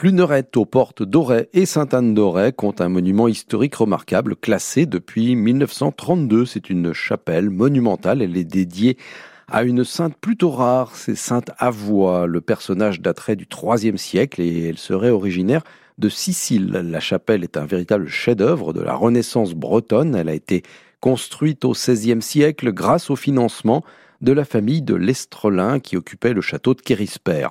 Plunerette aux portes d'Auray et Sainte-Anne-d'Auray compte un monument historique remarquable classé depuis 1932. C'est une chapelle monumentale. Elle est dédiée à une sainte plutôt rare, c'est Sainte Avoie. Le personnage daterait du IIIe siècle et elle serait originaire de Sicile. La chapelle est un véritable chef-d'œuvre de la Renaissance bretonne. Elle a été construite au XVIe siècle grâce au financement de la famille de l'Estrelin qui occupait le château de Kérisper.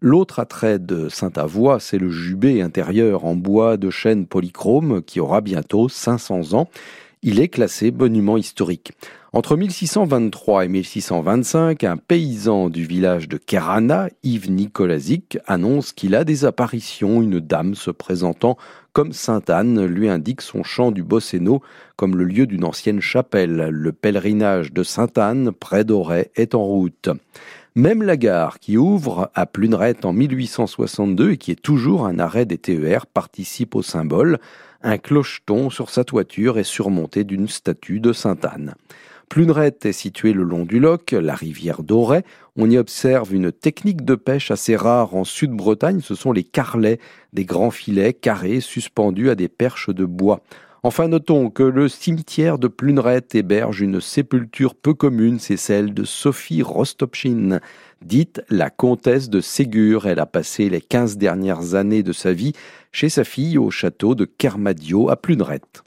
L'autre attrait de Saint-Avoie, c'est le jubé intérieur en bois de chêne polychrome qui aura bientôt 500 ans. Il est classé monument historique. Entre 1623 et 1625, un paysan du village de Kerana, Yves Nicolazic, annonce qu'il a des apparitions. Une dame se présentant comme Sainte-Anne lui indique son champ du Bosséno comme le lieu d'une ancienne chapelle. Le pèlerinage de Sainte-Anne, près d'Auray, est en route. Même la gare, qui ouvre à Plunerette en 1862 et qui est toujours un arrêt des TER, participe au symbole. Un clocheton sur sa toiture est surmonté d'une statue de Sainte-Anne. Plunerette est située le long du Loc, la rivière d'Auray. On y observe une technique de pêche assez rare en Sud-Bretagne, ce sont les carlets, des grands filets carrés suspendus à des perches de bois. Enfin, notons que le cimetière de Plunerette héberge une sépulture peu commune, c'est celle de Sophie Rostopchine, dite la comtesse de Ségur. Elle a passé les quinze dernières années de sa vie chez sa fille au château de Kermadio à Plunerette.